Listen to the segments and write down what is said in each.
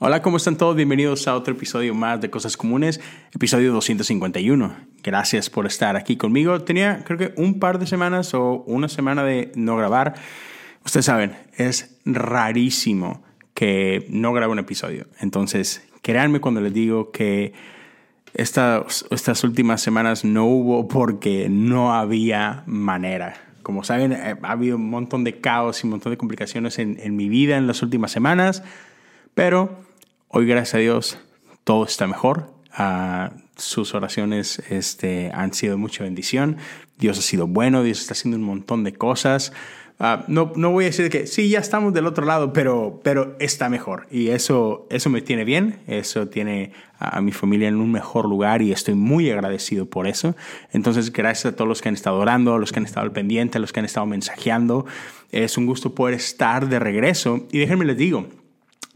Hola, ¿cómo están todos? Bienvenidos a otro episodio más de Cosas Comunes, episodio 251. Gracias por estar aquí conmigo. Tenía creo que un par de semanas o una semana de no grabar. Ustedes saben, es rarísimo que no grabe un episodio. Entonces, créanme cuando les digo que estas, últimas semanas no hubo porque no había manera. Como saben, eh, ha habido un montón de caos y un montón de complicaciones en mi vida en las últimas semanas. Pero hoy, gracias a Dios, todo está mejor. Uh, sus oraciones este, han sido mucha bendición. Dios ha sido bueno, Dios está haciendo un montón de cosas. Uh, no, no voy a decir que sí, ya estamos del otro lado, pero, pero está mejor. Y eso, eso me tiene bien, eso tiene a, a mi familia en un mejor lugar y estoy muy agradecido por eso. Entonces, gracias a todos los que han estado orando, a los que han estado al pendiente, a los que han estado mensajeando. Es un gusto poder estar de regreso. Y déjenme les digo,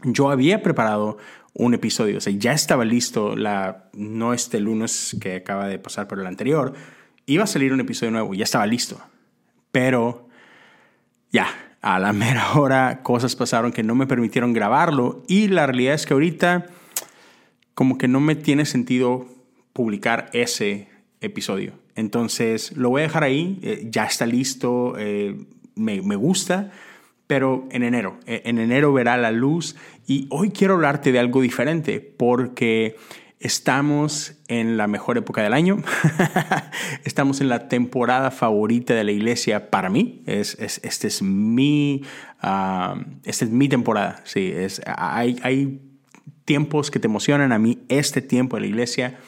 yo había preparado un episodio, o sea, ya estaba listo, la, no este lunes que acaba de pasar, pero el anterior, iba a salir un episodio nuevo, ya estaba listo, pero ya, a la mera hora cosas pasaron que no me permitieron grabarlo y la realidad es que ahorita como que no me tiene sentido publicar ese episodio. Entonces lo voy a dejar ahí, eh, ya está listo, eh, me, me gusta, pero en enero. E, en enero verá la luz y hoy quiero hablarte de algo diferente porque estamos en la mejor época del año. estamos en la temporada favorita de la iglesia para mí. Es, es, este es uh, esta es mi temporada. Sí, es, hay, hay tiempos que te emocionan. A mí este tiempo de la iglesia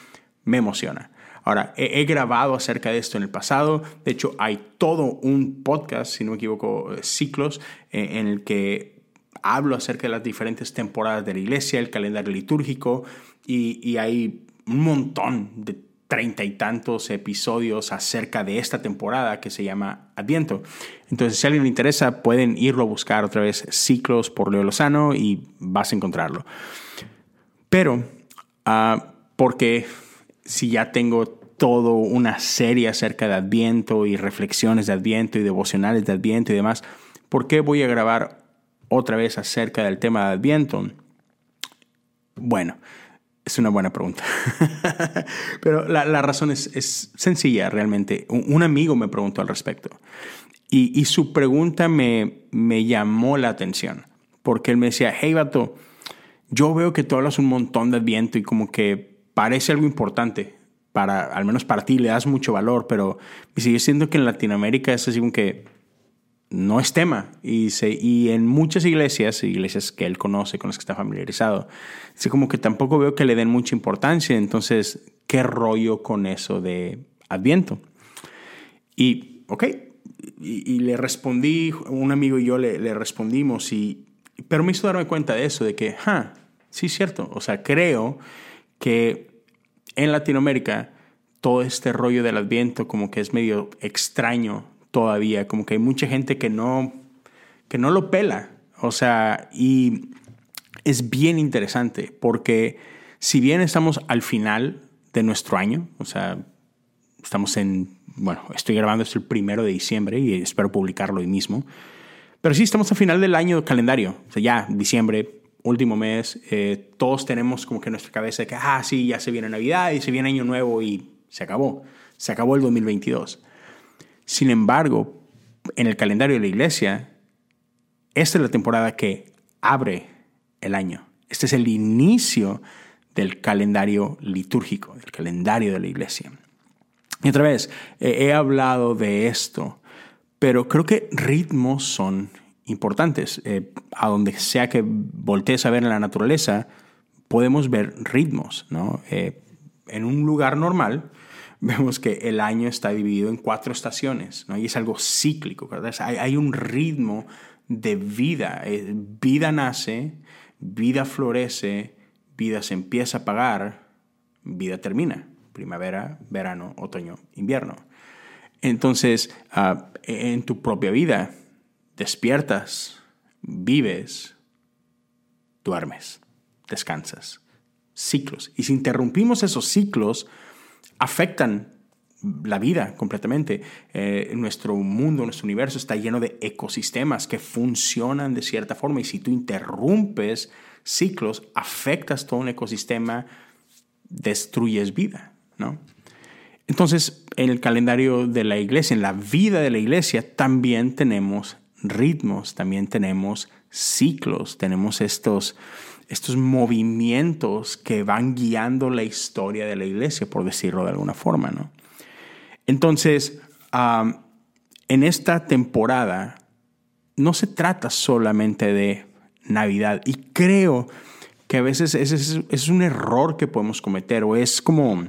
me emociona. Ahora, he, grabado acerca de esto en el pasado. De hecho, hay todo un podcast, si no me equivoco, ciclos, eh, en el que hablo acerca de las diferentes temporadas de la iglesia, el calendario litúrgico, y, hay un montón de treinta y tantos episodios acerca de esta temporada que se llama Adviento. Entonces, si a alguien le interesa, pueden irlo a buscar otra vez, ciclos por Leo Lozano, y vas a encontrarlo. Pero, uh, porque si ya tengo todo una serie acerca de Adviento y reflexiones de Adviento y devocionales de Adviento y demás, ¿por qué voy a grabar otra vez acerca del tema de Adviento? Bueno, es una buena pregunta. Pero la, la razón es, es, sencilla realmente. Un, amigo me preguntó al respecto y, y su pregunta me, me llamó la atención porque él me decía, hey, vato, yo veo que tú hablas un montón de Adviento y como que parece algo importante para, al menos para ti, le das mucho valor, pero sigue siendo que en Latinoamérica es así como que no es tema. Y, se, y en muchas iglesias, iglesias que él conoce, con las que está familiarizado, así como que tampoco veo que le den mucha importancia. Entonces, ¿qué rollo con eso de Adviento? Y, ok, y, y le respondí, un amigo y yo le, le, respondimos, y, pero me hizo darme cuenta de eso, de que, ah, sí es cierto, o sea, creo que en Latinoamérica todo este rollo del adviento como que es medio extraño todavía, como que hay mucha gente que no, que no lo pela, o sea, y es bien interesante porque si bien estamos al final de nuestro año, o sea, estamos en, bueno, estoy grabando esto el primero de diciembre y espero publicarlo hoy mismo, pero sí estamos al final del año calendario, o sea, ya diciembre, último mes, eh, todos tenemos como que en nuestra cabeza que, ah, sí, ya se viene Navidad y se viene Año Nuevo y se acabó. Se acabó el 2022. Sin embargo, en el calendario de la iglesia, esta es la temporada que abre el año. Este es el inicio del calendario litúrgico, del calendario de la iglesia. Y otra vez, eh, he hablado de esto, pero creo que ritmos son importantes. Eh, a donde sea que voltees a ver en la naturaleza, podemos ver ritmos. ¿no? Eh, en un lugar normal, vemos que el año está dividido en cuatro estaciones, ¿no? y es algo cíclico. Hay, un ritmo de vida. Eh, vida nace, vida florece, vida se empieza a apagar, vida termina. Primavera, verano, otoño, invierno. Entonces, uh, en tu propia vida, despiertas, vives, duermes, descansas. Ciclos. Y si interrumpimos esos ciclos, afectan la vida completamente. Eh, nuestro mundo, nuestro universo está lleno de ecosistemas que funcionan de cierta forma y si tú interrumpes ciclos, afectas todo un ecosistema, destruyes vida, ¿no? Entonces, en el calendario de la iglesia, en la vida de la iglesia, también tenemos ritmos, también tenemos ciclos, tenemos estos, estos movimientos que van guiando la historia de la iglesia, por decirlo de alguna forma, ¿no? Entonces, en esta temporada no se trata solamente de Navidad y creo que a veces ese es, es un error que podemos cometer o es como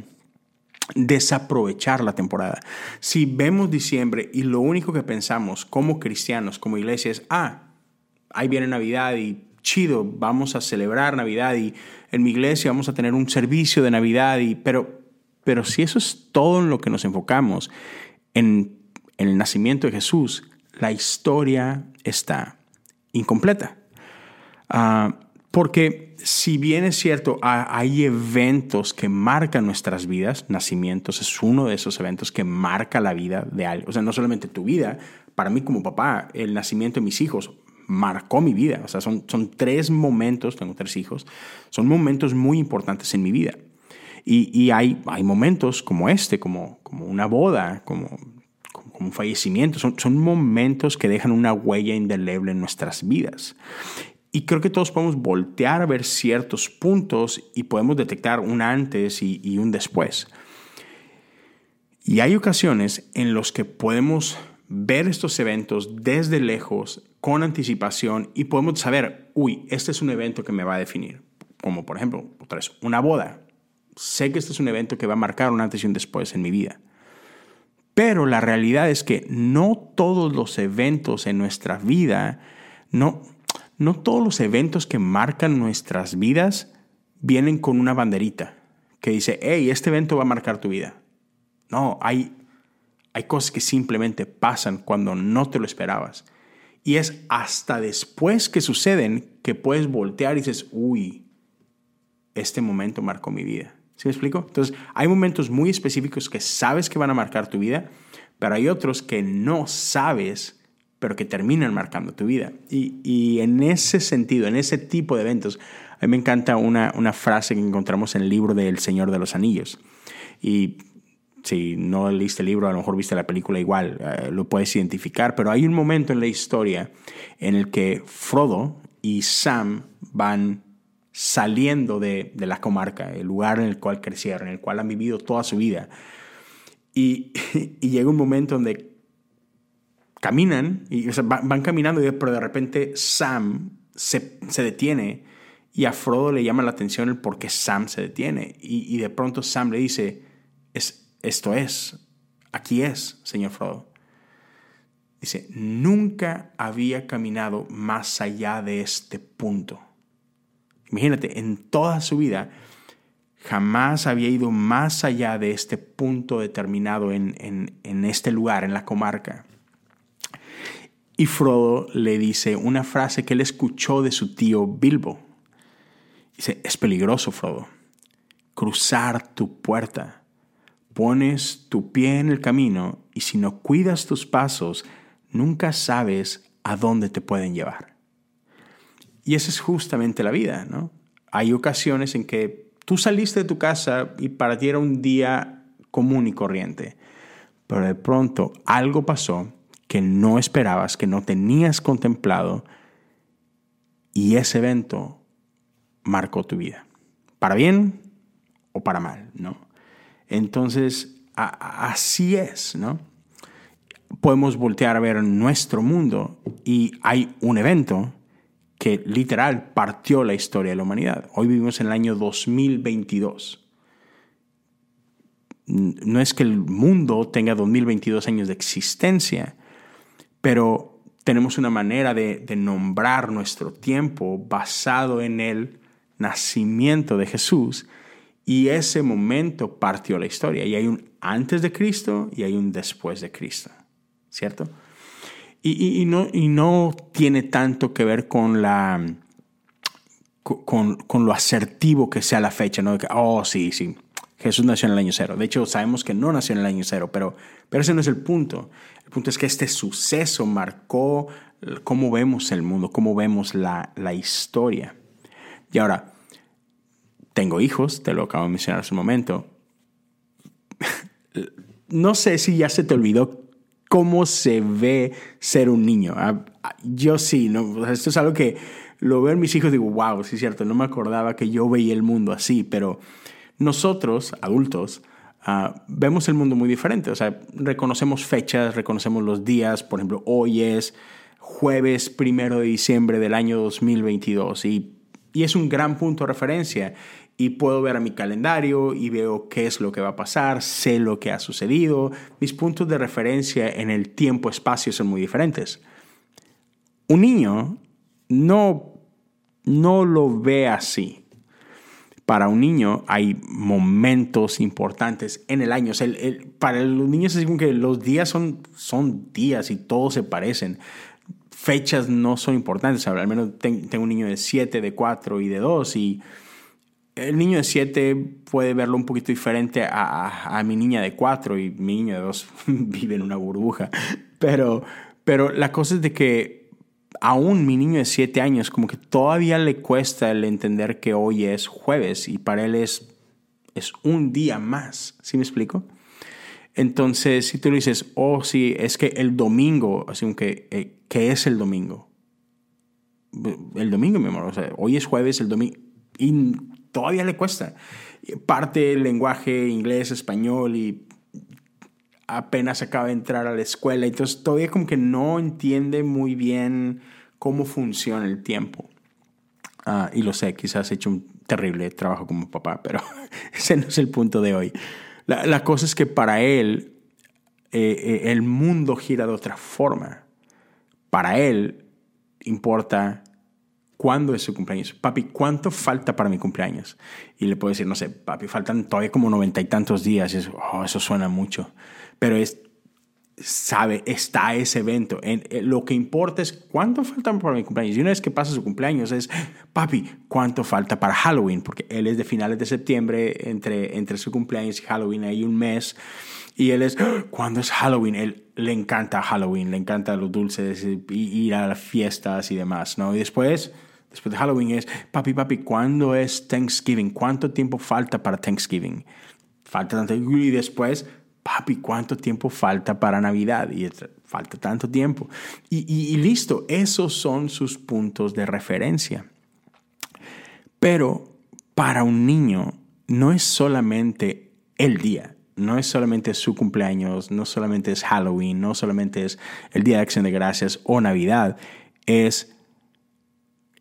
desaprovechar la temporada. Si vemos diciembre y lo único que pensamos como cristianos, como iglesia es, ah, ahí viene Navidad y chido, vamos a celebrar Navidad y en mi iglesia vamos a tener un servicio de Navidad, y, pero, pero si eso es todo en lo que nos enfocamos, en, el nacimiento de Jesús, la historia está incompleta. Ah, porque si bien es cierto, hay eventos que marcan nuestras vidas, nacimientos es uno de esos eventos que marca la vida de alguien. O sea, no solamente tu vida, para mí como papá, el nacimiento de mis hijos marcó mi vida. O sea, son, son tres momentos, tengo tres hijos, son momentos muy importantes en mi vida. Y, hay, hay momentos como este, como, como una boda, como, como, un fallecimiento. Son, son momentos que dejan una huella indeleble en nuestras vidas. Y creo que todos podemos voltear a ver ciertos puntos y podemos detectar un antes y, y un después. Y hay ocasiones en los que podemos ver estos eventos desde lejos, con anticipación, y podemos saber, uy, este es un evento que me va a definir. Como por ejemplo, otra vez, una boda. Sé que este es un evento que va a marcar un antes y un después en mi vida. Pero la realidad es que no todos los eventos en nuestra vida, no, no todos los eventos que marcan nuestras vidas vienen con una banderita que dice, hey, este evento va a marcar tu vida. No, hay hay cosas que simplemente pasan cuando no te lo esperabas. Y es hasta después que suceden que puedes voltear y dices, uy, este momento marcó mi vida. ¿Sí me explico? Entonces, hay momentos muy específicos que sabes que van a marcar tu vida, pero hay otros que no sabes, pero que terminan marcando tu vida. Y, en ese sentido, en ese tipo de eventos, a mí me encanta una, una frase que encontramos en el libro del Señor de los Anillos. Y si no leíste el libro, a lo mejor viste la película igual, eh, lo puedes identificar, pero hay un momento en la historia en el que Frodo y Sam van saliendo de, la comarca, el lugar en el cual crecieron, en el cual han vivido toda su vida. Y, llega un momento donde caminan, y, van, caminando, pero de repente Sam se, detiene y a Frodo le llama la atención el por qué Sam se detiene. Y, de pronto Sam le dice, es, esto es, aquí es, señor Frodo. Dice, nunca había caminado más allá de este punto. Imagínate, en toda su vida jamás había ido más allá de este punto determinado en, en este lugar, en la comarca. Y Frodo le dice una frase que él escuchó de su tío Bilbo. Dice, es peligroso, Frodo, cruzar tu puerta Pones tu pie en el camino y si no cuidas tus pasos, nunca sabes a dónde te pueden llevar. Y esa es justamente la vida, ¿no? Hay ocasiones en que tú saliste de tu casa y para ti era un día común y corriente, pero de pronto algo pasó que no esperabas, que no tenías contemplado y ese evento marcó tu vida, para bien o para mal, ¿no? Entonces, así es, ¿no? Podemos voltear a ver nuestro mundo y hay un evento que literal partió la historia de la humanidad. Hoy vivimos en el año 2022. No es que el mundo tenga 2022 años de existencia, pero tenemos una manera de, de nombrar nuestro tiempo basado en el nacimiento de Jesús y ese momento partió la historia. Y hay un antes de Cristo y hay un después de Cristo. ¿Cierto? Y, no, tiene tanto que ver con la... Con, con, lo asertivo que sea la fecha, ¿no? que, oh, sí, sí, Jesús nació en el año cero. De hecho, sabemos que no nació en el año cero, pero, pero ese no es el punto. El punto es que este suceso marcó cómo vemos el mundo, cómo vemos la, la historia. Y ahora, tengo hijos, te lo acabo de mencionar hace un momento. no sé si ya se te olvidó cómo se ve ser un niño. Ah, yo sí, esto es algo que lo veo en mis hijos y digo, wow, sí es cierto, no me acordaba que yo veía el mundo así, pero nosotros, adultos, ah, vemos el mundo muy diferente. O sea, reconocemos fechas, reconocemos los días. Por ejemplo, hoy es jueves primero de diciembre del año 2022 y, y es un gran punto de referencia. Y puedo ver a mi calendario y veo qué es lo que va a pasar, sé lo que ha sucedido. Mis puntos de referencia en el tiempo-espacio son muy diferentes. Un niño no, no lo ve así para un niño hay momentos importantes en el año. para los niños es como que los días son, son días y todos se parecen. Fechas no son importantes. Al menos tengo un niño de 7, de 4 y de 2 y el niño de 7 puede verlo un poquito diferente a, a, mi niña de 4 y mi niño de 2 vive en una burbuja. Pero, pero la cosa es de que aún mi niño de 7 años, como que todavía le cuesta el entender que hoy es jueves y para él es, es un día más. ¿Sí me explico? Entonces, si tú le dices, oh, sí, es que el domingo, así que, eh, ¿qué es el domingo? El domingo, mi amor, o sea, hoy es jueves, el domingo, y todavía le cuesta. Parte el lenguaje inglés, español y apenas acaba de entrar a la escuela, entonces todavía como que no entiende muy bien cómo funciona el tiempo. Ah, y lo sé, quizás he hecho un terrible trabajo como papá, pero ese no es el punto de hoy. La, cosa es que para él eh, eh, el mundo gira de otra forma. Para él importa cuándo es su cumpleaños. Papi, ¿cuánto falta para mi cumpleaños? Y le puedo decir, no sé, papi, faltan todavía como noventa y tantos días. Y eso, oh, eso suena mucho pero es, sabe, está ese evento. En, eh, lo que importa es cuánto falta para mi cumpleaños. Y una vez que pasa su cumpleaños es, papi, ¿cuánto falta para Halloween? Porque él es de finales de septiembre, entre, entre su cumpleaños y Halloween hay un mes. Y él es, ¿cuándo es Halloween? Él le encanta Halloween, le encanta los dulces, y ir a las fiestas y demás, ¿no? Y después, después de Halloween es, papi, papi, ¿cuándo es Thanksgiving? ¿Cuánto tiempo falta para Thanksgiving? Falta tanto. Y después, papi, ¿cuánto tiempo falta para Navidad? Y falta tanto tiempo. Y, listo, esos son sus puntos de referencia. Pero para un niño no es solamente el día, no es solamente su cumpleaños, no solamente es Halloween, no solamente es el Día de Acción de Gracias o Navidad, es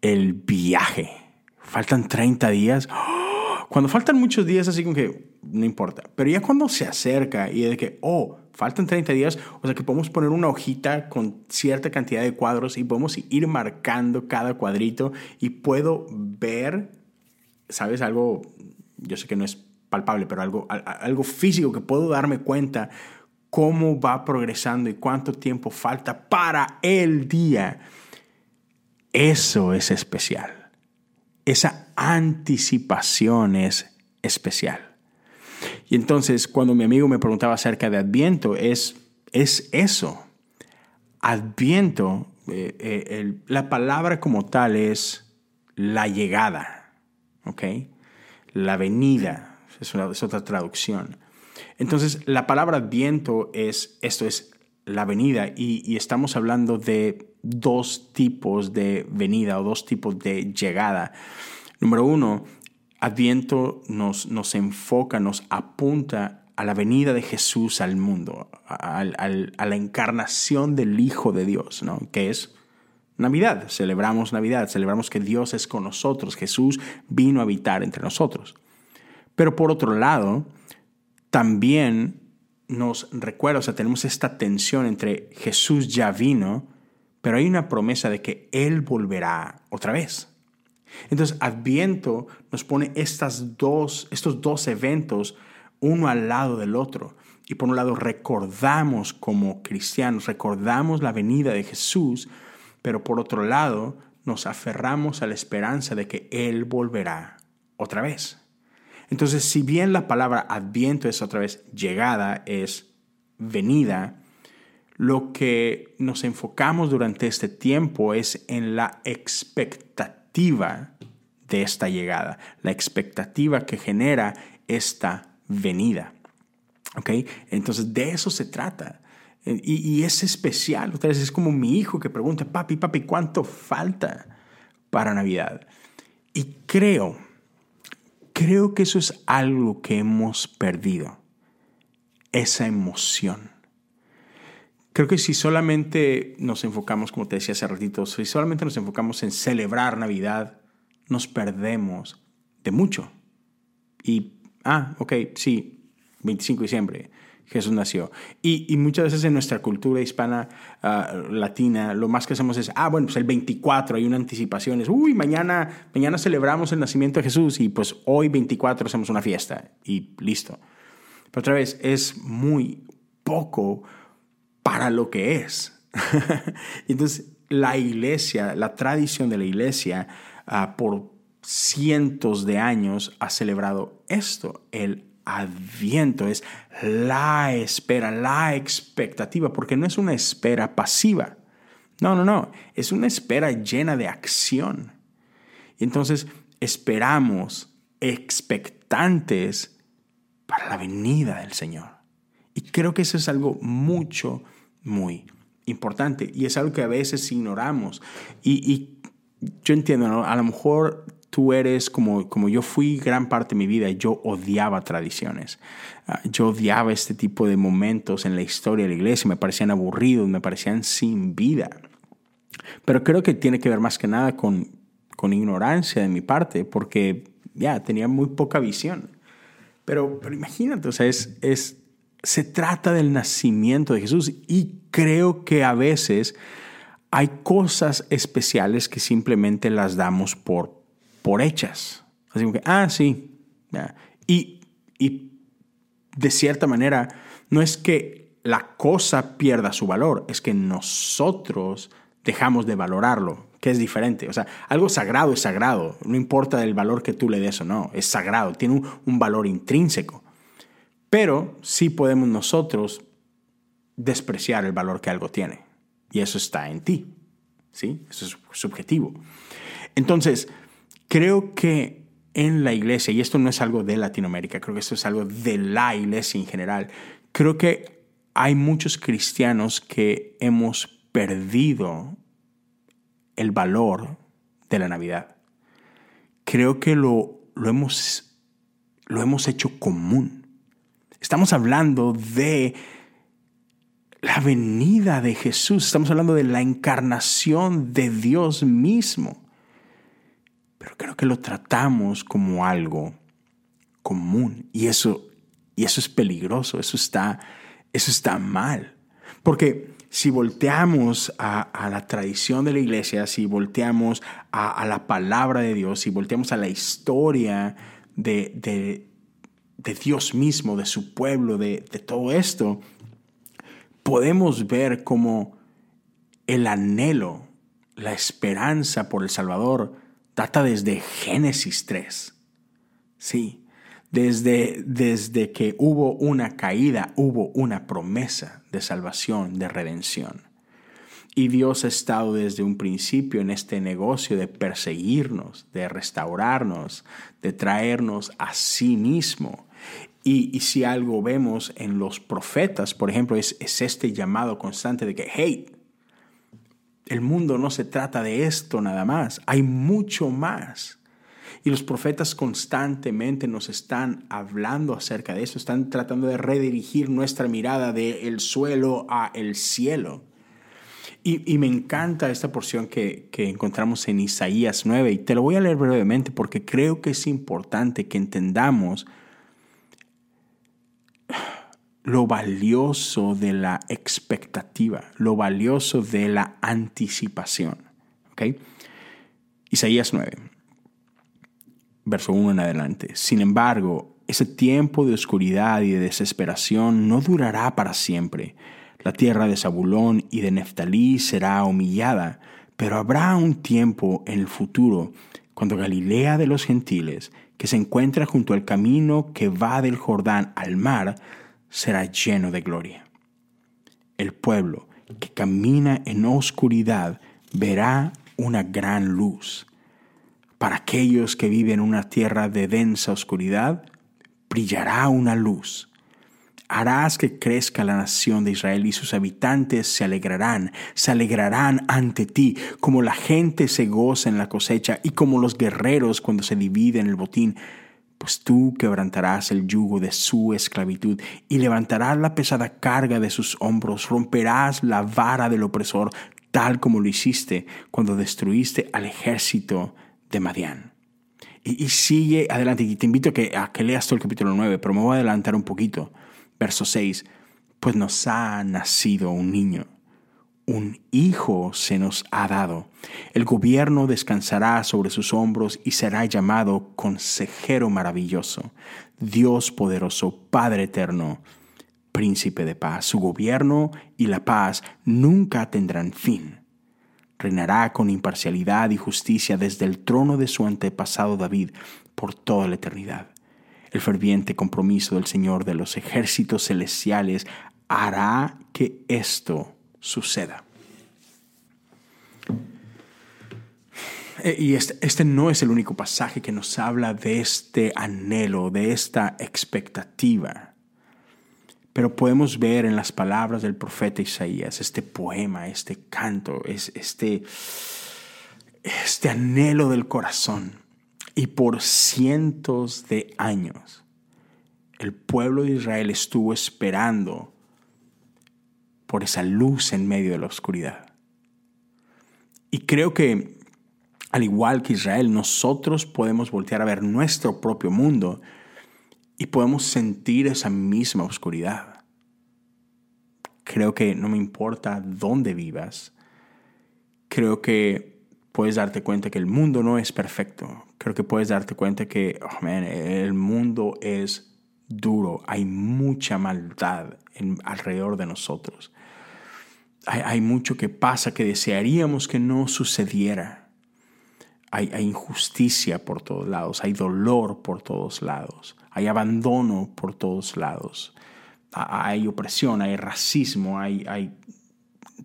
el viaje. Faltan 30 días. Cuando faltan muchos días, así como que no importa. Pero ya cuando se acerca y de que, oh, faltan 30 días, o sea que podemos poner una hojita con cierta cantidad de cuadros y podemos ir marcando cada cuadrito y puedo ver, ¿sabes? Algo, yo sé que no es palpable, pero algo, algo físico que puedo darme cuenta cómo va progresando y cuánto tiempo falta para el día. Eso es especial. Esa anticipación es especial. Y entonces cuando mi amigo me preguntaba acerca de Adviento, es, es eso. Adviento, eh, eh, la palabra como tal es la llegada, ¿ok? La venida, es, otra traducción. Entonces, la palabra Adviento es, esto es la venida y, estamos hablando de dos tipos de venida o dos tipos de llegada. Número uno, Adviento nos, nos enfoca, nos apunta a la venida de Jesús al mundo, a, la encarnación del Hijo de Dios, ¿no? que es Navidad. Celebramos Navidad, celebramos que Dios es con nosotros, Jesús vino a habitar entre nosotros. Pero por otro lado, también nos recuerda, o sea, tenemos esta tensión entre Jesús ya vino, pero hay una promesa de que Él volverá otra vez. Entonces, Adviento nos pone estos dos eventos uno al lado del otro. Y por un lado recordamos como cristianos, recordamos la venida de Jesús, pero por otro lado nos aferramos a la esperanza de que Él volverá otra vez. Entonces, si bien la palabra adviento es otra vez llegada, es venida, lo que nos enfocamos durante este tiempo es en la expectativa de esta llegada, la expectativa que genera esta venida. ¿Ok? Entonces de eso se trata. Y, es especial. Ustedes es como mi hijo que pregunta, papi, papi, ¿cuánto falta para Navidad? Y creo, creo que eso es algo que hemos perdido. Esa emoción. Creo que si solamente nos enfocamos, como te decía hace ratito, si solamente nos enfocamos en celebrar Navidad, nos perdemos de mucho. Y, ah, ok, sí, 25 de diciembre Jesús nació. Y, muchas veces en nuestra cultura hispana, ah, latina, lo más que hacemos es, ah, bueno, pues el 24 hay una anticipación, es, uy, mañana, mañana celebramos el nacimiento de Jesús y pues hoy 24 hacemos una fiesta y listo. Pero otra vez, es muy poco para lo que es. Entonces, la iglesia, la tradición de la iglesia, ah, por cientos de años ha celebrado esto, el adviento, es la espera, la expectativa, porque no es una espera pasiva. No, no, no, es una espera llena de acción. Y entonces esperamos expectantes para la venida del Señor. Y creo que eso es algo mucho, muy importante. Y es algo que a veces ignoramos. Y, yo entiendo, a lo mejor tú eres como, como yo fui gran parte de mi vida, yo odiaba tradiciones. Ah, yo odiaba este tipo de momentos en la historia de la iglesia, me parecían aburridos, me parecían sin vida. Pero creo que tiene que ver más que nada con, con ignorancia de mi parte, porque ya tenía muy poca visión. Pero, pero imagínate, o sea, es, es, se trata del nacimiento de Jesús y creo que a veces hay cosas especiales que simplemente las damos por por hechas. Así que, ah, sí. Y, y de cierta manera, no es que la cosa pierda su valor, es que nosotros dejamos de valorarlo, que es diferente. O sea, algo sagrado es sagrado, no importa el valor que tú le des o no, es sagrado, tiene un, un valor intrínseco. Pero sí podemos nosotros despreciar el valor que algo tiene. Y eso está en ti. ¿Sí? Eso es subjetivo. Entonces, Creo que en la iglesia, y esto no es algo de Latinoamérica, creo que esto es algo de la iglesia en general, creo que hay muchos cristianos que hemos perdido el valor de la Navidad. Creo que lo, lo, hemos, lo hemos hecho común. Estamos hablando de la venida de Jesús, estamos hablando de la encarnación de Dios mismo. Pero creo que lo tratamos como algo común. Y eso, y eso es peligroso, eso está, eso está mal. Porque si volteamos a, la tradición de la iglesia, si volteamos a, la palabra de Dios, si volteamos a la historia de, de, Dios mismo, de su pueblo, de, de todo esto, podemos ver como el anhelo, la esperanza por el Salvador data desde Génesis 3. Sí, desde, desde que hubo una caída, hubo una promesa de salvación, de redención. Y Dios ha estado desde un principio en este negocio de perseguirnos, de restaurarnos, de traernos a sí mismo. Y, si algo vemos en los profetas, por ejemplo, es, es este llamado constante de que, hey, el mundo no se trata de esto nada más, hay mucho más. Y los profetas constantemente nos están hablando acerca de eso, están tratando de redirigir nuestra mirada del suelo a el cielo. Y, me encanta esta porción que, que encontramos en Isaías 9, y te lo voy a leer brevemente porque creo que es importante que entendamos lo valioso de la expectativa, lo valioso de la anticipación. Isaías 9, verso 1 en adelante. Sin embargo, ese tiempo de oscuridad y de desesperación no durará para siempre. La tierra de Zabulón y de Neftalí será humillada, pero habrá un tiempo en el futuro cuando Galilea de los gentiles, que se encuentra junto al camino que va del Jordán al mar, será lleno de gloria. El pueblo que camina en oscuridad verá una gran luz. Para aquellos que viven en una tierra de densa oscuridad, brillará una luz. Harás que crezca la nación de Israel y sus habitantes se alegrarán, se alegrarán ante ti, como la gente se goza en la cosecha y como los guerreros cuando se dividen el botín pues tú quebrantarás el yugo de su esclavitud y levantarás la pesada carga de sus hombros, romperás la vara del opresor, tal como lo hiciste cuando destruiste al ejército de Madián. Y, sigue adelante, y te invito a que, a que leas todo el capítulo 9, pero me voy a adelantar un poquito. Verso 6, pues nos ha nacido un niño un hijo se nos ha dado. El gobierno descansará sobre sus hombros y será llamado consejero maravilloso, Dios poderoso, Padre eterno, príncipe de paz. Su gobierno y la paz nunca tendrán fin. Reinará con imparcialidad y justicia desde el trono de su antepasado David por toda la eternidad. El ferviente compromiso del Señor de los ejércitos celestiales hará que esto suceda. Eh, y este, este, no es el único pasaje que nos habla de este anhelo, de esta expectativa. Pero podemos ver en las palabras del profeta Isaías este poema, este canto, es este, este anhelo del corazón. Y por cientos de años el pueblo de Israel estuvo esperando por esa luz en medio de la oscuridad. Y creo que, al igual que Israel, nosotros podemos voltear a ver nuestro propio mundo y podemos sentir esa misma oscuridad. Creo que no me importa dónde vivas, creo que puedes darte cuenta que el mundo no es perfecto. Creo que puedes darte cuenta que oh, el mundo es duro, hay mucha maldad alrededor de nosotros hay, mucho que pasa que desearíamos que no sucediera. Hay, injusticia por todos lados, hay dolor por todos lados, hay abandono por todos lados, hay opresión, hay racismo, hay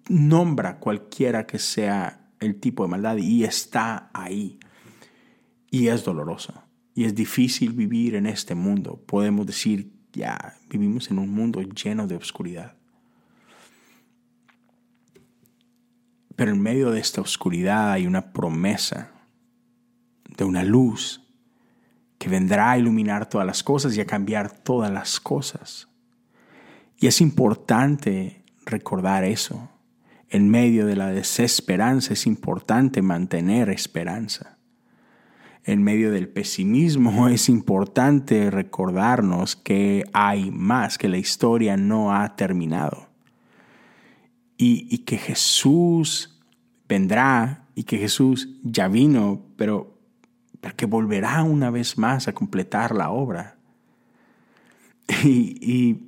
nombra cualquiera que sea el tipo de maldad y está ahí. Y es doloroso. Y es difícil vivir en este mundo. Podemos decir, ya, vivimos en un mundo lleno de oscuridad. Pero en medio de esta oscuridad hay una promesa de una luz que vendrá a iluminar todas las cosas y a cambiar todas las cosas. Y es importante recordar eso. En medio de la desesperanza es importante mantener esperanza. En medio del pesimismo es importante recordarnos que hay más, que la historia no ha terminado y, que Jesús vendrá y que Jesús ya vino, pero, que volverá una vez más a completar la obra. Y,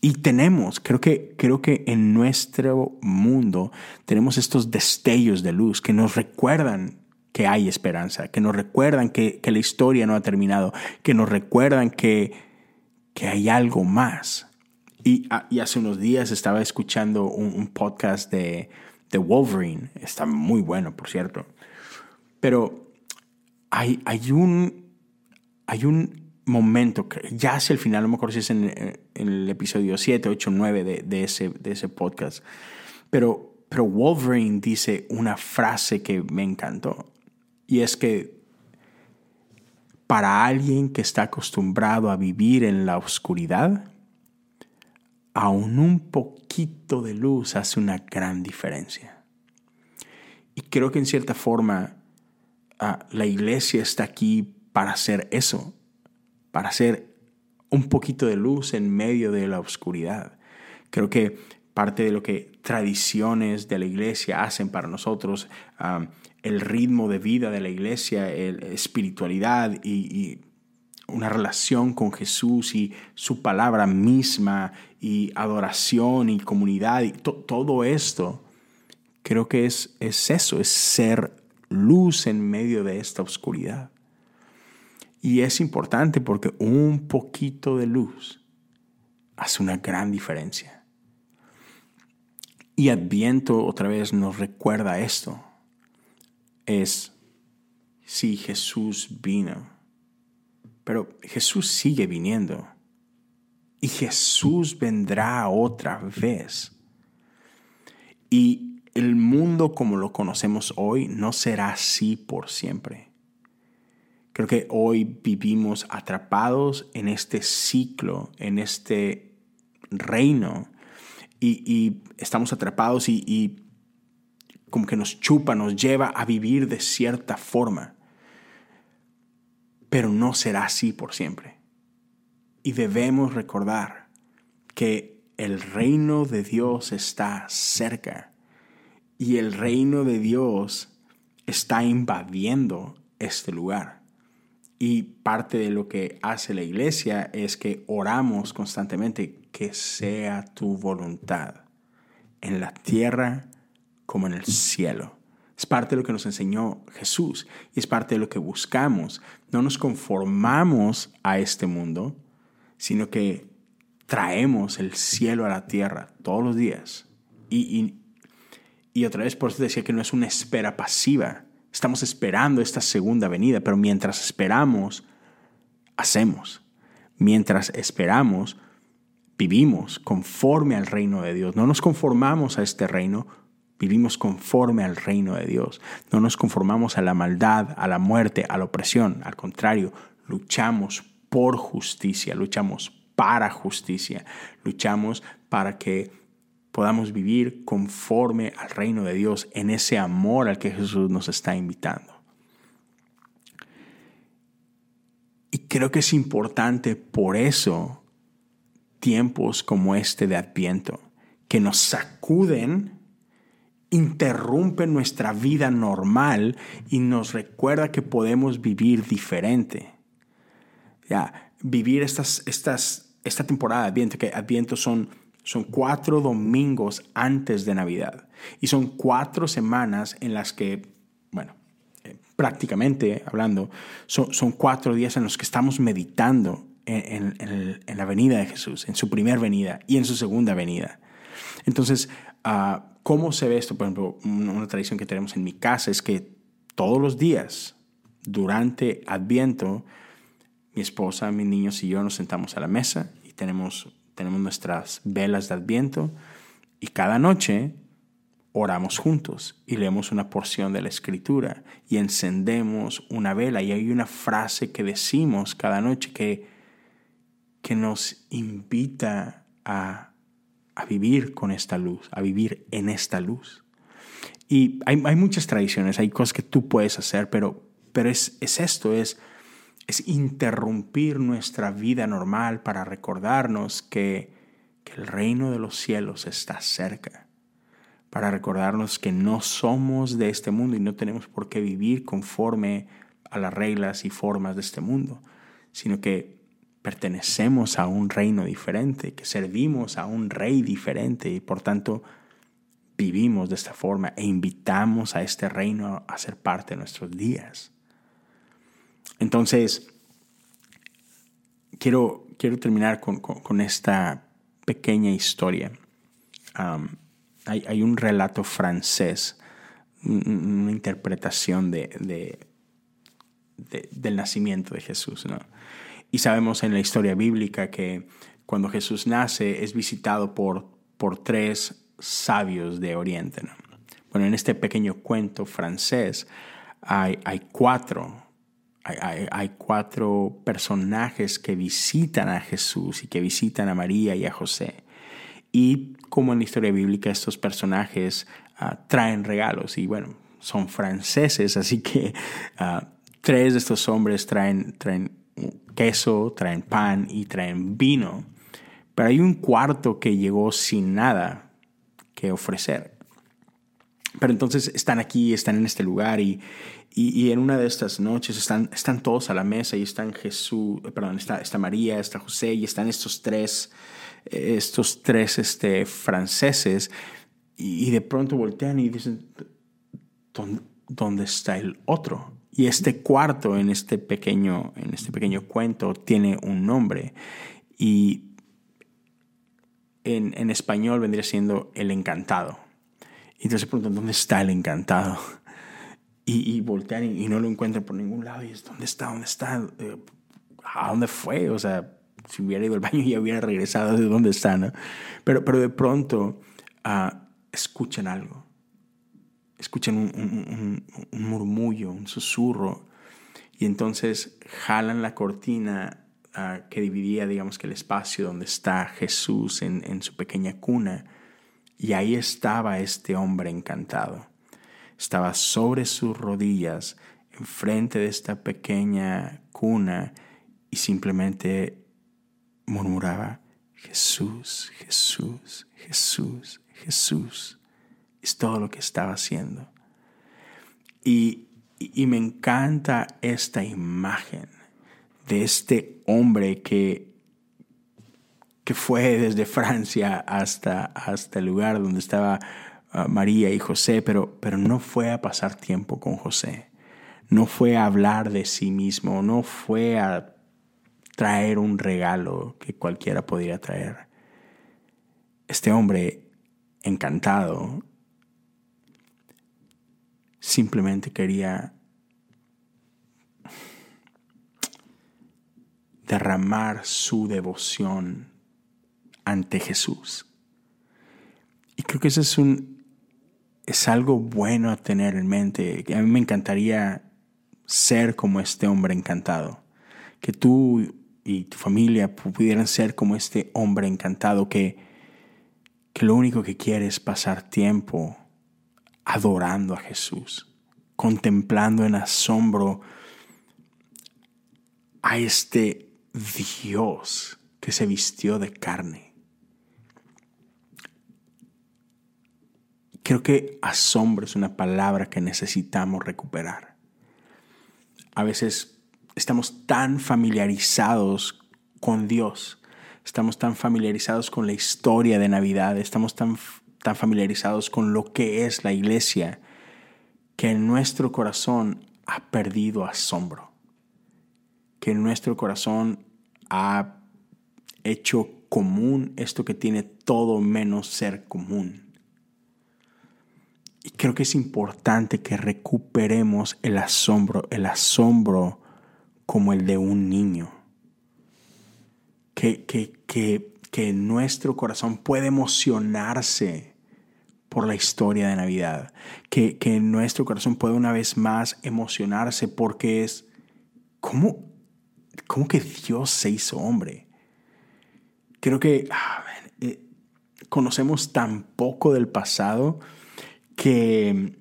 y, tenemos, creo que, creo que en nuestro mundo tenemos estos destellos de luz que nos recuerdan que hay esperanza, que nos recuerdan que, la historia no ha terminado, que nos recuerdan que, que hay algo más. Ah, y, hace unos días estaba escuchando un, podcast de, de, Wolverine. Está muy bueno, por cierto. Pero hay, hay, un, hay un momento, que ya hacia el final, no me acuerdo si es en, el episodio 7, 8, 9 de, de, ese, de ese podcast. Pero, pero Wolverine dice una frase que me encantó. Y es que para alguien que está acostumbrado a vivir en la oscuridad, aún un poquito de luz hace una gran diferencia. Y creo que en cierta forma ah, la iglesia está aquí para hacer eso, para hacer un poquito de luz en medio de la oscuridad. Creo que parte de lo que tradiciones de la iglesia hacen para nosotros, ah, el ritmo de vida de la iglesia, la espiritualidad y una relación con Jesús y su palabra misma y adoración y comunidad y todo esto, creo que es, es eso, es ser luz en medio de esta oscuridad. Y es importante porque un poquito de luz hace una gran diferencia. Y Adviento otra vez nos recuerda esto. Es Sí, Jesús vino, pero Jesús sigue viniendo y Jesús vendrá otra vez. Y el mundo como lo conocemos hoy no será así por siempre. Creo que hoy vivimos atrapados en este ciclo, en este reino, y, estamos atrapados y, y como que nos chupa, nos lleva a vivir de cierta forma. Pero no será así por siempre. Y debemos recordar que el reino de Dios está cerca y el reino de Dios está invadiendo este lugar. Y parte de lo que hace la iglesia es que oramos constantemente que sea tu voluntad en la tierra como en el cielo. Es parte de lo que nos enseñó Jesús y es parte de lo que buscamos. No nos conformamos a este mundo, sino que traemos el cielo a la tierra todos los días. Y, y otra vez por eso decía que no es una espera pasiva, Estamos esperando esta segunda venida, pero mientras esperamos, hacemos. Mientras esperamos, vivimos conforme al reino de Dios. No nos conformamos a este reino, vivimos conforme al reino de Dios. No nos conformamos a la maldad, a la muerte, a la opresión. Al contrario, luchamos por justicia, luchamos para justicia, luchamos para que podamos vivir conforme al reino de Dios en ese amor al que Jesús nos está invitando. Y creo que es importante por eso tiempos como este de Adviento, que nos sacuden, interrumpen nuestra vida normal y nos recuerda que podemos vivir diferente. Ya, vivir estas, estas, esta temporada de Adviento, que Adviento son son cuatro domingos antes de Navidad. Y son cuatro semanas en las que, bueno, eh, prácticamente hablando, son, son, cuatro días en los que estamos meditando en, la venida de Jesús, en su primera venida y en su segunda venida. Entonces, ah, ¿cómo se ve esto? Por ejemplo, una tradición que tenemos en mi casa es que todos los días, durante Adviento, mi esposa, mis niños y yo nos sentamos a la mesa y tenemos tenemos nuestras velas de adviento y cada noche oramos juntos y leemos una porción de la escritura y encendemos una vela y hay una frase que decimos cada noche que, que nos invita a, a vivir con esta luz, a vivir en esta luz. Y hay, hay, muchas tradiciones, hay cosas que tú puedes hacer, pero, pero es, es esto, es es interrumpir nuestra vida normal para recordarnos que, el reino de los cielos está cerca, para recordarnos que no somos de este mundo y no tenemos por qué vivir conforme a las reglas y formas de este mundo, sino que pertenecemos a un reino diferente, que servimos a un rey diferente y por tanto vivimos de esta forma e invitamos a este reino a ser parte de nuestros días. Entonces, quiero, quiero terminar con, esta pequeña historia. hay, un relato francés, una interpretación de, del nacimiento de Jesús. Y sabemos en la historia bíblica que cuando Jesús nace es visitado por, por tres sabios de Oriente. Bueno, en este pequeño cuento francés hay, hay cuatro hay, cuatro personajes que visitan a Jesús y que visitan a María y a José. Y como en la historia bíblica, estos personajes ah, traen regalos y bueno, son franceses, así que ah, tres de estos hombres traen, traen queso, traen pan y traen vino. Pero hay un cuarto que llegó sin nada que ofrecer. Pero entonces están aquí, están en este lugar y, y, en una de estas noches están, están todos a la mesa y están Jesús, perdón, está, está María, está José y están estos tres, estos tres este, franceses y, de pronto voltean y dicen, ¿dónde, está el otro? Y este cuarto en este pequeño, en este pequeño cuento tiene un nombre y en, en español vendría siendo el encantado. Y entonces preguntan, ¿dónde está el encantado? Y, voltean y, no lo encuentran por ningún lado. Y es, ¿dónde está? ¿Dónde está? Eh, ¿A dónde fue? O sea, si hubiera ido al baño ya hubiera regresado de dónde está, ¿no? Pero, pero de pronto uh, escuchan algo. Escuchan un, murmullo, un susurro. Y entonces jalan la cortina uh, que dividía, digamos que el espacio donde está Jesús en, en su pequeña cuna. Y ahí estaba este hombre encantado estaba sobre sus rodillas enfrente de esta pequeña cuna y simplemente murmuraba, Jesús, Jesús, Jesús, Jesús. Es todo lo que estaba haciendo. Y, y me encanta esta imagen de este hombre que, que fue desde Francia hasta, hasta el lugar donde estaba María y José, pero, pero no fue a pasar tiempo con José, no fue a hablar de sí mismo, no fue a traer un regalo que cualquiera podría traer. Este hombre encantado simplemente quería derramar su devoción ante Jesús. Y creo que ese es un es algo bueno a tener en mente. A mí me encantaría ser como este hombre encantado. Que tú y tu familia pudieran ser como este hombre encantado que, que lo único que quiere es pasar tiempo adorando a Jesús, contemplando en asombro a este Dios que se vistió de carne Creo que asombro es una palabra que necesitamos recuperar. A veces estamos tan familiarizados con Dios, estamos tan familiarizados con la historia de Navidad, estamos tan, tan familiarizados con lo que es la iglesia, que en nuestro corazón ha perdido asombro, que en nuestro corazón ha hecho común esto que tiene todo menos ser común y creo que es importante que recuperemos el asombro, el asombro como el de un niño. Que, que, que, que nuestro corazón puede emocionarse por la historia de Navidad. Que, que nuestro corazón puede una vez más emocionarse porque es, ¿cómo, cómo que Dios se hizo hombre? Creo que ah, eh, conocemos tan poco del pasado que,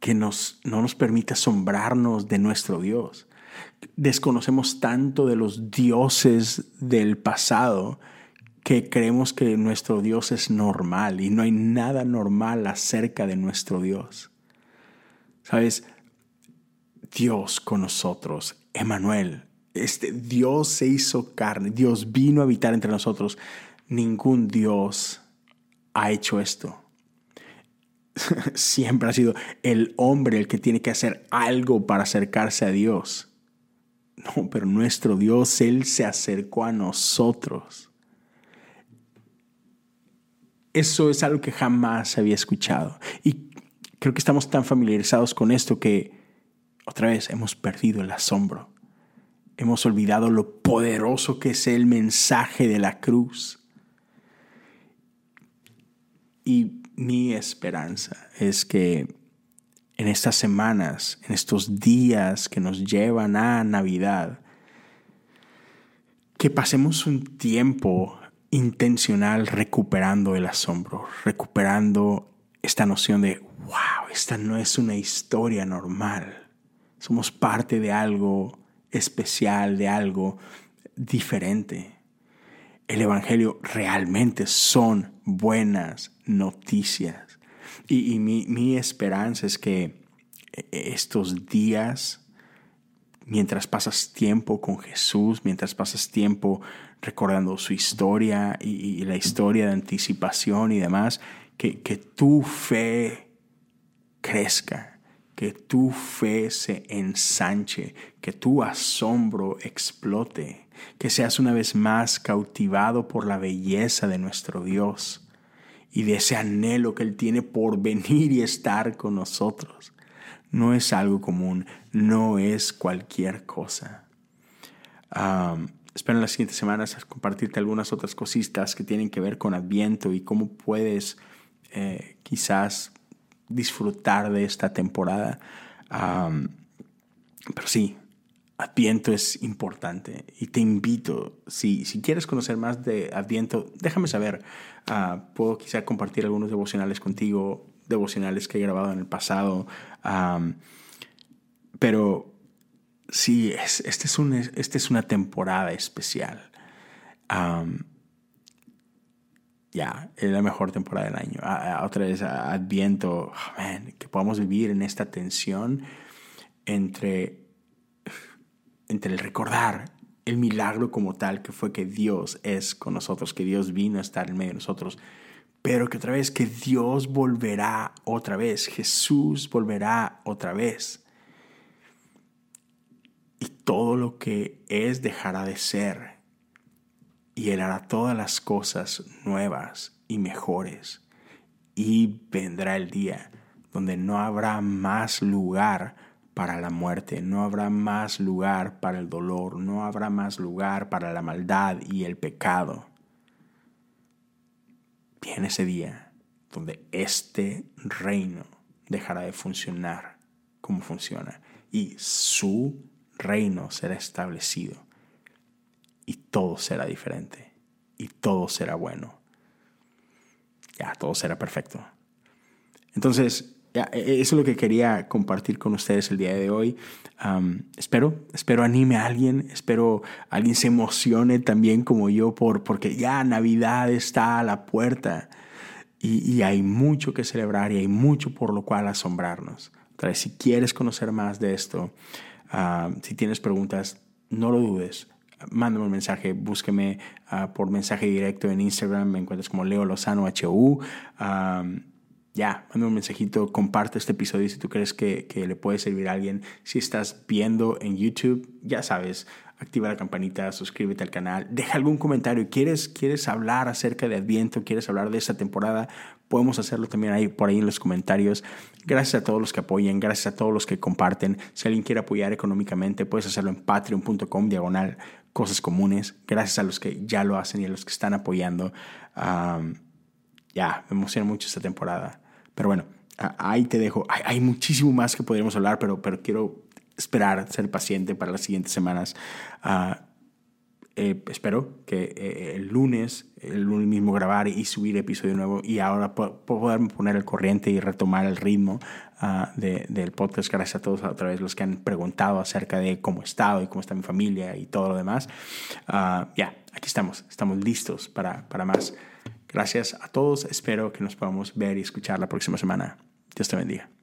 que nos, no nos permite asombrarnos de nuestro Dios. Desconocemos tanto de los dioses del pasado que creemos que nuestro Dios es normal y no hay nada normal acerca de nuestro Dios. ¿Sabes? Dios con nosotros, Emanuel, este Dios se hizo carne, Dios vino a habitar entre nosotros. Ningún Dios ha hecho esto. siempre ha sido el hombre el que tiene que hacer algo para acercarse a Dios. No, pero nuestro Dios, Él se acercó a nosotros. Eso es algo que jamás había escuchado. Y creo que estamos tan familiarizados con esto que otra vez hemos perdido el asombro. Hemos olvidado lo poderoso que es el mensaje de la cruz. Y mi esperanza es que en estas semanas, en estos días que nos llevan a Navidad, que pasemos un tiempo intencional recuperando el asombro, recuperando esta noción de, wow, esta no es una historia normal. Somos parte de algo especial, de algo diferente el Evangelio realmente son buenas noticias. Y, mi, esperanza es que e, estos días, mientras pasas tiempo con Jesús, mientras pasas tiempo recordando su historia y, la historia de anticipación y demás, que, que tu fe crezca, que tu fe se ensanche, que tu asombro explote, que seas una vez más cautivado por la belleza de nuestro Dios y de ese anhelo que Él tiene por venir y estar con nosotros. no es algo común, no es cualquier cosa. espero en las siguientes semanas compartirte algunas otras cositas que tienen que ver con Adviento y cómo puedes eh, quizás disfrutar de esta temporada. pero sí, Adviento es importante y te invito, si, si quieres conocer más de Adviento, déjame saber. Ah, puedo quizá compartir algunos devocionales contigo, devocionales que he grabado en el pasado. pero sí, es, este, es un, este es una temporada especial. ya, es la mejor temporada del año. otra vez, Adviento, que podamos vivir en esta tensión entre entre el recordar el milagro como tal que fue que Dios es con nosotros, que Dios vino a estar en medio de nosotros, pero que otra vez que Dios volverá otra vez, Jesús volverá otra vez. Y todo lo que es dejará de ser y Él hará todas las cosas nuevas y mejores. Y vendrá el día donde no habrá más lugar para la muerte, no habrá más lugar para el dolor, no habrá más lugar para la maldad y el pecado. Viene ese día donde este reino dejará de funcionar como funciona y su reino será establecido y todo será diferente y todo será bueno. Ya, todo será perfecto. Entonces, eso es lo que quería compartir con ustedes el día de hoy. espero, espero anime a alguien, espero alguien se emocione también como yo por, porque ya Navidad está a la puerta y, hay mucho que celebrar y hay mucho por lo cual asombrarnos. Si quieres conocer más de esto, si tienes preguntas, no lo dudes. Mándame un mensaje, búsqueme ah, por mensaje directo en Instagram, me encuentras como Leo Lozano HU ya, manda un mensajito, comparte este episodio si tú crees que, le puede servir a alguien. Si estás viendo en YouTube, ya sabes, activa la campanita, suscríbete al canal, deja algún comentario. ¿Quieres, ¿Quieres hablar acerca de Adviento? ¿Quieres hablar de esta temporada? Podemos hacerlo también ahí, por ahí en los comentarios. Gracias a todos los que apoyan, gracias a todos los que comparten. Si alguien quiere apoyar económicamente, puedes hacerlo en patreon.com diagonal cosas comunes. Gracias a los que ya lo hacen y a los que están apoyando. ya, me emociona mucho esta temporada. Pero bueno, ahí te dejo. Hay, muchísimo más que podríamos hablar, pero, pero quiero esperar, ser paciente para las siguientes semanas. Ah, eh, espero que eh, el lunes, el lunes mismo grabar y subir episodio nuevo y ahora poderme poner al corriente y retomar el ritmo ah, del podcast. Gracias a todos otra vez los que han preguntado acerca de cómo he estado y cómo está mi familia y todo lo demás. Ah, ya, aquí estamos, estamos listos para, para más. Gracias a todos. Espero que nos podamos ver y escuchar la próxima semana. Dios te bendiga.